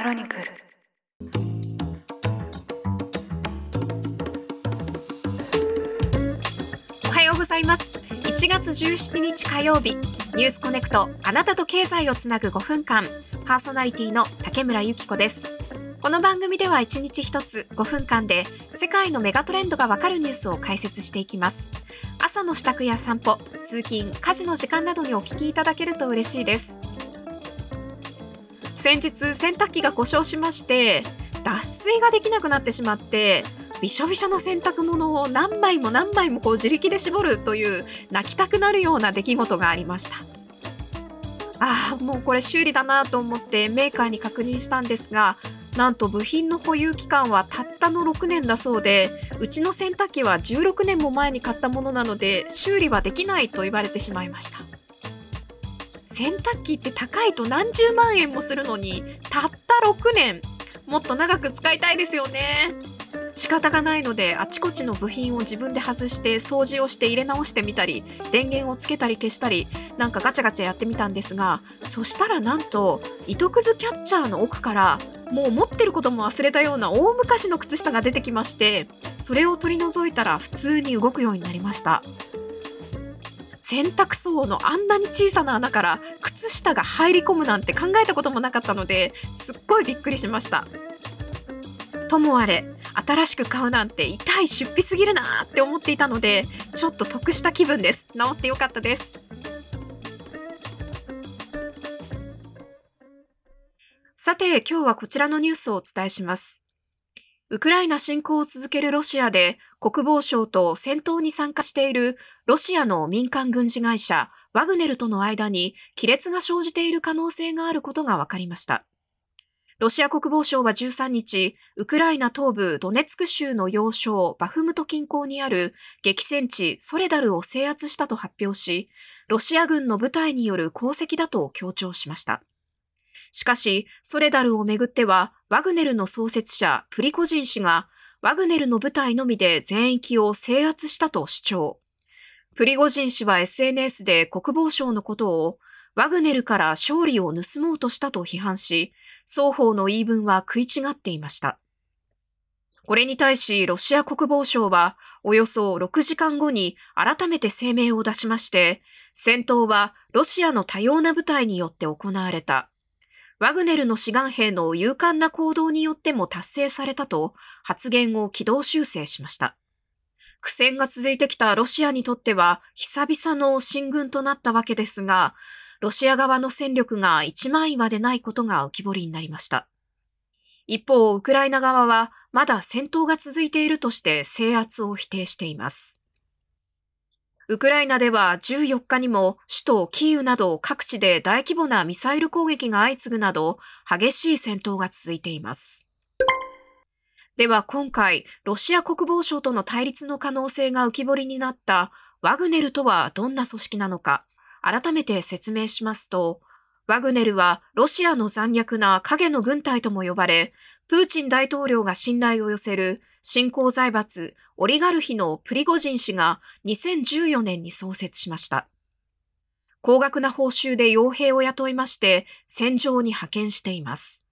クロニクル。おはようございます。1月17日火曜日ニュースコネクトあなたと経済をつなぐ5分間。パーソナリティの竹村由紀子です。この番組では1日1つ5分間で世界のメガトレンドがわかるニュースを解説していきます。朝の支度や散歩通勤家事の時間などにお聞きいただけると嬉しいです。先日洗濯機が故障しまして脱水ができなくなってしまってびしょびしょの洗濯物を何枚も何枚もこう自力で絞るという泣きたくなるような出来事がありました。ああもうこれ修理だなと思ってメーカーに確認したんですがなんと部品の保有期間はたったの6年だそうでうちの洗濯機は16年も前に買ったものなので修理はできないと言われてしまいました。洗濯機って高いと何十万円もするのにたった6年。もっと長く使いたいですよね。仕方がないのであちこちの部品を自分で外して掃除をして入れ直してみたり電源をつけたり消したりなんかガチャガチャやってみたんですがそしたらなんと糸くずキャッチャーの奥からもう持ってることも忘れたような大昔の靴下が出てきましてそれを取り除いたら普通に動くようになりました。洗濯槽のあんなに小さな穴から靴下が入り込むなんて考えたこともなかったのですっごいびっくりしました。ともあれ新しく買うなんて痛い出費すぎるなーって思っていたのでちょっと得した気分です。治ってよかったです。さて今日はこちらのニュースをお伝えします。ウクライナ侵攻を続けるロシアで国防省と戦闘に参加しているロシアの民間軍事会社ワグネルとの間に亀裂が生じている可能性があることが分かりました。ロシア国防省は13日、ウクライナ東部ドネツク州の要衝バフムト近郊にある激戦地ソレダルを制圧したと発表し、ロシア軍の部隊による功績だと強調しました。しかし、ソレダルをめぐっては、ワグネルの創設者、プリコジン氏が、ワグネルの部隊のみで全域を制圧したと主張。プリゴジン氏は SNS で国防省のことを、ワグネルから勝利を盗もうとしたと批判し、双方の言い分は食い違っていました。これに対しロシア国防省はおよそ6時間後に改めて声明を出しまして、戦闘はロシアの多様な部隊によって行われた。ワグネルの志願兵の勇敢な行動によっても達成されたと発言を軌道修正しました。苦戦が続いてきたロシアにとっては久々の進軍となったわけですが、ロシア側の戦力が一枚岩でないことが浮き彫りになりました。一方、ウクライナ側はまだ戦闘が続いているとして制圧を否定しています。ウクライナでは14日にも首都キーウなど各地で大規模なミサイル攻撃が相次ぐなど激しい戦闘が続いています。では今回、ロシア国防省との対立の可能性が浮き彫りになったワグネルとはどんな組織なのか、改めて説明しますと、ワグネルはロシアの残虐な影の軍隊とも呼ばれ、プーチン大統領が信頼を寄せる新興財閥オリガルヒのプリゴジン氏が2014年に創設しました。高額な報酬で傭兵を雇いまして戦場に派遣しています。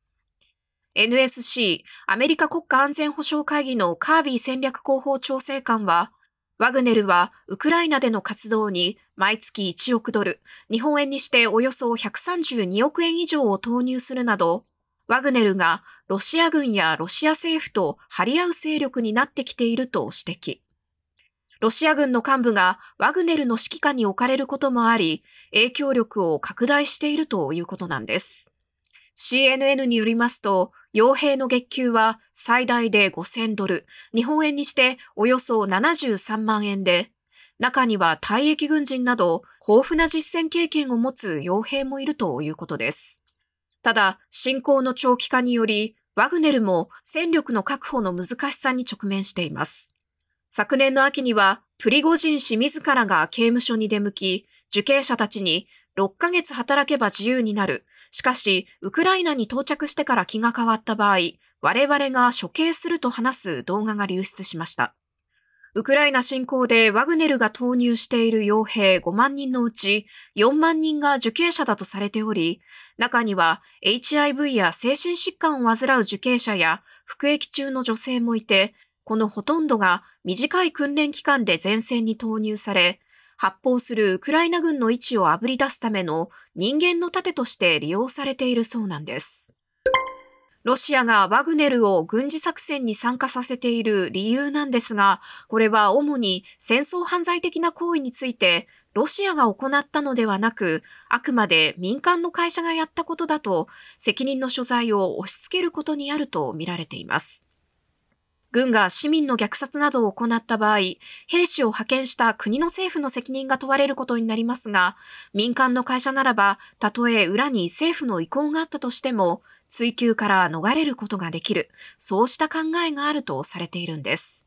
NSC アメリカ国家安全保障会議のカービー戦略広報調整官はワグネルはウクライナでの活動に毎月1億ドル、日本円にしておよそ132億円以上を投入するなど、ワグネルがロシア軍やロシア政府と張り合う勢力になってきていると指摘。ロシア軍の幹部がワグネルの指揮下に置かれることもあり、影響力を拡大しているということなんです。CNN によりますと、傭兵の月給は最大で5000ドル、日本円にしておよそ73万円で、中には退役軍人など豊富な実践経験を持つ傭兵もいるということです。ただ、侵攻の長期化により、ワグネルも戦力の確保の難しさに直面しています。昨年の秋には、プリゴジン氏自らが刑務所に出向き、受刑者たちに6ヶ月働けば自由になるしかし、ウクライナに到着してから気が変わった場合、我々が処刑すると話す動画が流出しました。ウクライナ侵攻でワグネルが投入している傭兵5万人のうち4万人が受刑者だとされており、中には HIV や精神疾患を患う受刑者や服役中の女性もいて、このほとんどが短い訓練期間で前線に投入され、発砲するウクライナ軍の位置をあぶり出すための人間の盾として利用されているそうなんです。ロシアがワグネルを軍事作戦に参加させている理由なんですが、これは主に戦争犯罪的な行為について、ロシアが行ったのではなく、あくまで民間の会社がやったことだと、責任の所在を押し付けることにあると見られています。軍が市民の虐殺などを行った場合、兵士を派遣した国の政府の責任が問われることになりますが、民間の会社ならば、たとえ裏に政府の意向があったとしても、追及から逃れることができる、そうした考えがあるとされているんです。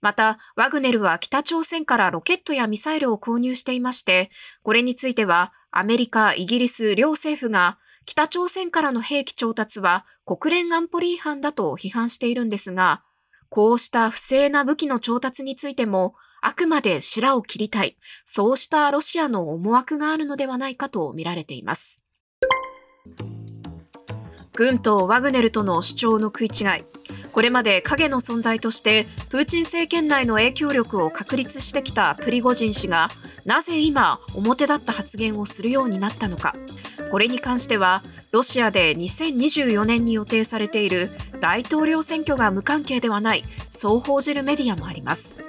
また、ワグネルは北朝鮮からロケットやミサイルを購入していまして、これについてはアメリカ、イギリス両政府が北朝鮮からの兵器調達は国連安保理違反だと批判しているんですが、こうした不正な武器の調達についても、あくまで白を切りたい、そうしたロシアの思惑があるのではないかと見られています。軍とワグネルとの主張の食い違い。これまで影の存在としてプーチン政権内の影響力を確立してきたプリゴジン氏がなぜ今表立った発言をするようになったのか。これに関してはロシアで2024年に予定されている大統領選挙が無関係ではないそう報じるメディアもあります。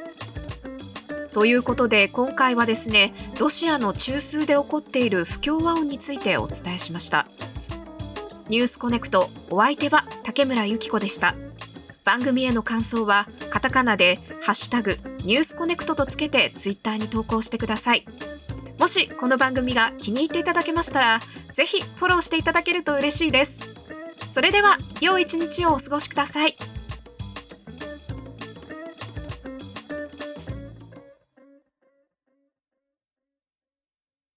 ということで今回はですねロシアの中枢で起こっている不協和音についてお伝えしました。ニュースコネクトお相手は竹村由紀子でした。番組への感想はカタカナでハッシュタグニュースコネクトとつけてツイッターに投稿してください。もしこの番組が気に入っていただけましたら、ぜひフォローしていただけると嬉しいです。それでは、良い一日をお過ごしください。